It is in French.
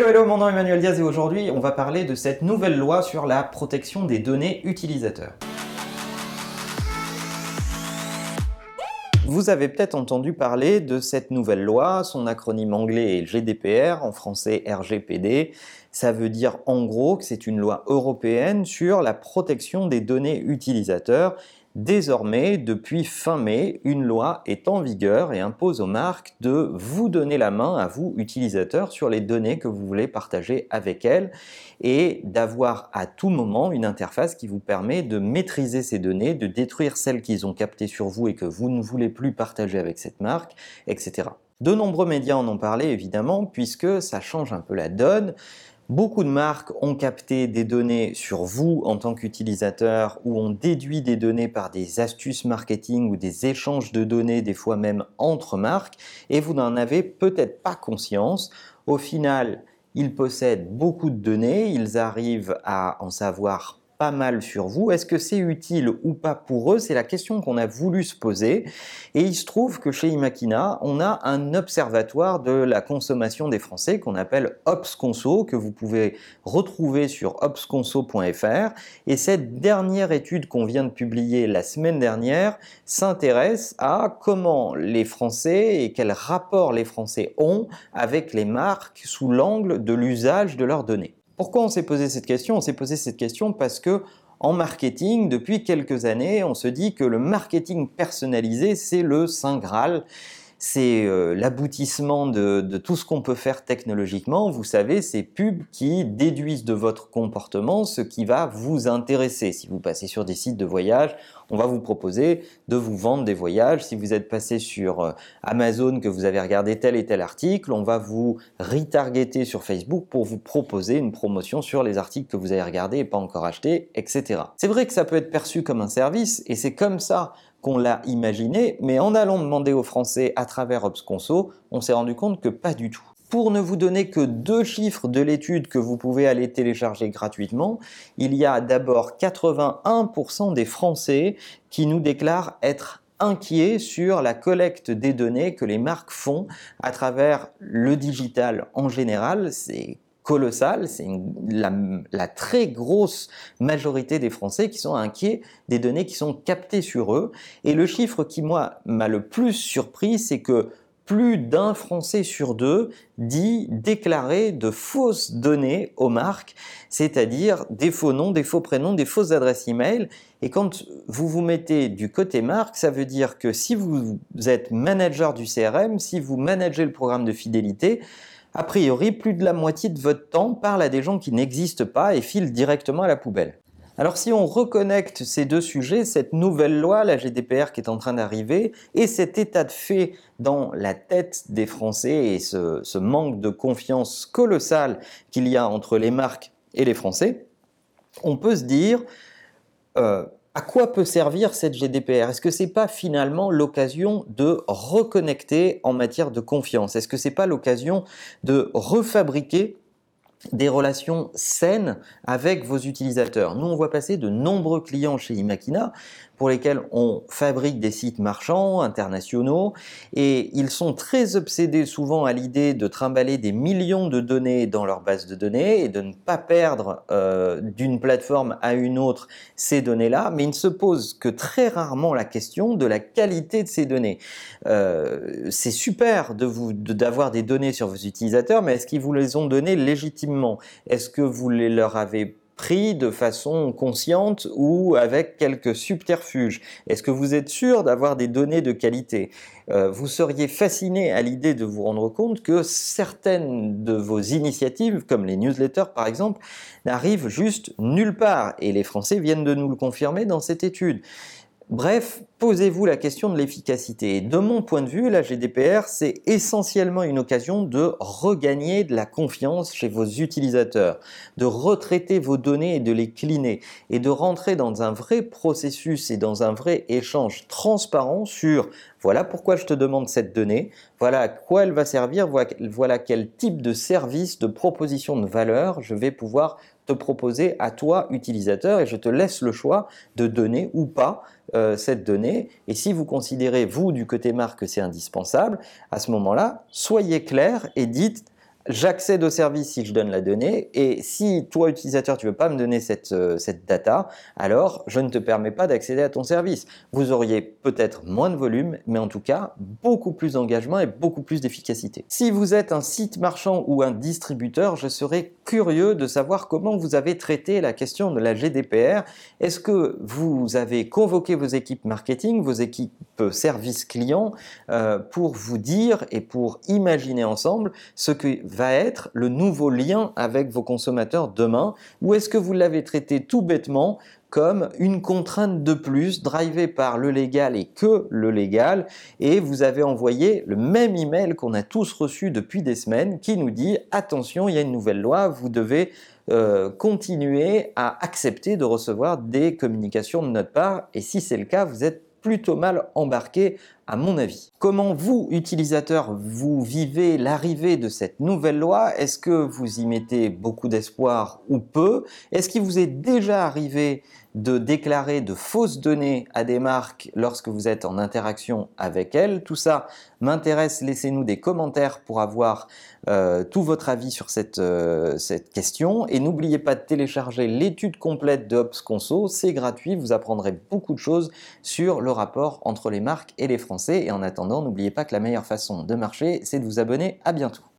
Hello, hello, mon nom est Emmanuel Diaz et aujourd'hui on va parler de cette nouvelle loi sur la protection des données utilisateurs. Vous avez peut-être entendu parler de cette nouvelle loi, son acronyme anglais est GDPR, en français RGPD. Ça veut dire en gros que c'est une loi européenne sur la protection des données utilisateurs Désormais, depuis fin mai, une loi est en vigueur et impose aux marques de vous donner la main à vous, utilisateurs, sur les données que vous voulez partager avec elles et d'avoir à tout moment une interface qui vous permet de maîtriser ces données, de détruire celles qu'ils ont captées sur vous et que vous ne voulez plus partager avec cette marque, etc. De nombreux médias en ont parlé évidemment puisque ça change un peu la donne. Beaucoup de marques ont capté des données sur vous en tant qu'utilisateur ou ont déduit des données par des astuces marketing ou des échanges de données, des fois même entre marques, et vous n'en avez peut-être pas conscience. Au final, ils possèdent beaucoup de données, ils arrivent à en savoir pas mal sur vous. Est-ce que c'est utile ou pas pour eux? C'est la question qu'on a voulu se poser. Et il se trouve que chez Imakina, on a un observatoire de la consommation des Français qu'on appelle OpsConso, que vous pouvez retrouver sur opsconso.fr. Et cette dernière étude qu'on vient de publier la semaine dernière s'intéresse à comment les Français et quel rapport les Français ont avec les marques sous l'angle de l'usage de leurs données. Pourquoi on s'est posé cette question? On s'est posé cette question parce que en marketing, depuis quelques années, on se dit que le marketing personnalisé, c'est le Saint Graal c'est euh, l'aboutissement de, tout ce qu'on peut faire technologiquement. Vous savez, ces pubs qui déduisent de votre comportement ce qui va vous intéresser. Si vous passez sur des sites de voyage, on va vous proposer de vous vendre des voyages. Si vous êtes passé sur euh, Amazon, que vous avez regardé tel et tel article, on va vous retargeter sur Facebook pour vous proposer une promotion sur les articles que vous avez regardés et pas encore achetés, etc. C'est vrai que ça peut être perçu comme un service et c'est comme ça qu'on l'a imaginé, mais en allant demander aux Français à travers OpsConso, on s'est rendu compte que pas du tout. Pour ne vous donner que deux chiffres de l'étude que vous pouvez aller télécharger gratuitement, il y a d'abord 81% des Français qui nous déclarent être inquiets sur la collecte des données que les marques font à travers le digital en général. C'est colossal, c'est la, très grosse majorité des Français qui sont inquiets des données qui sont captées sur eux. Et le chiffre qui, moi, m'a le plus surpris, c'est que plus d'un Français sur deux dit déclarer de fausses données aux marques, c'est-à-dire des faux noms, des faux prénoms, des fausses adresses e-mail. Et quand vous vous mettez du côté marque, ça veut dire que si vous êtes manager du CRM, si vous managez le programme de fidélité, a priori, plus de la moitié de votre temps parle à des gens qui n'existent pas et file directement à la poubelle. Alors si on reconnecte ces deux sujets, cette nouvelle loi, la GDPR qui est en train d'arriver, et cet état de fait dans la tête des Français et ce, manque de confiance colossal qu'il y a entre les marques et les Français, on peut se dire, euh, à quoi peut servir cette GDPR Est-ce que c'est pas finalement l'occasion de reconnecter en matière de confiance? Est-ce que c'est pas l'occasion de refabriquer des relations saines avec vos utilisateurs. Nous, on voit passer de nombreux clients chez Imakina pour lesquels on fabrique des sites marchands internationaux et ils sont très obsédés souvent à l'idée de trimballer des millions de données dans leur base de données et de ne pas perdre euh, d'une plateforme à une autre ces données-là, mais ils ne se posent que très rarement la question de la qualité de ces données. Euh, c'est super de vous d'avoir des données sur vos utilisateurs, mais est-ce qu'ils vous les ont données légitimement? Est-ce que vous les leur avez pris de façon consciente ou avec quelques subterfuges Est-ce que vous êtes sûr d'avoir des données de qualité? Euh, Vous seriez fasciné à l'idée de vous rendre compte que certaines de vos initiatives, comme les newsletters par exemple, n'arrivent juste nulle part. Et les Français viennent de nous le confirmer dans cette étude. Bref, posez-vous la question de l'efficacité. De mon point de vue, la GDPR, c'est essentiellement une occasion de regagner de la confiance chez vos utilisateurs, de retraiter vos données et de les cleaner, et de rentrer dans un vrai processus et dans un vrai échange transparent sur voilà pourquoi je te demande cette donnée, voilà à quoi elle va servir, voilà quel type de service, de proposition de valeur je vais pouvoir proposer à toi, utilisateur, et je te laisse le choix de donner ou pas euh, cette donnée. Et si vous considérez, vous, du côté marque, que c'est indispensable, à ce moment-là, soyez clair et dites j'accède au service si je donne la donnée, et si toi, utilisateur, tu veux pas me donner cette, euh, cette data, alors je ne te permets pas d'accéder à ton service. Vous auriez peut-être moins de volume, mais en tout cas, beaucoup plus d'engagement et beaucoup plus d'efficacité. Si vous êtes un site marchand ou un distributeur, je serais curieux de savoir comment vous avez traité la question de la GDPR. Est-ce que vous avez convoqué vos équipes marketing, vos équipes service client, euh, pour vous dire et pour imaginer ensemble ce que va être le nouveau lien avec vos consommateurs demain, ou est-ce que vous l'avez traité tout bêtement comme une contrainte de plus drivée par le légal et que le légal et vous avez envoyé le même email qu'on a tous reçu depuis des semaines qui nous dit attention il y a une nouvelle loi vous devez euh, continuer à accepter de recevoir des communications de notre part et si c'est le cas vous êtes plutôt mal embarqué à mon avis. Comment vous, utilisateurs, vous vivez l'arrivée de cette nouvelle loi? Est-ce que vous y mettez beaucoup d'espoir ou peu? Est-ce qu'il vous est déjà arrivé de déclarer de fausses données à des marques lorsque vous êtes en interaction avec elles. Tout ça m'intéresse, laissez-nous des commentaires pour avoir euh, tout votre avis sur cette, euh, cette question. Et n'oubliez pas de télécharger l'étude complète de Ops Conso, c'est gratuit, vous apprendrez beaucoup de choses sur le rapport entre les marques et les Français. Et en attendant, n'oubliez pas que la meilleure façon de marcher, c'est de vous abonner. À bientôt.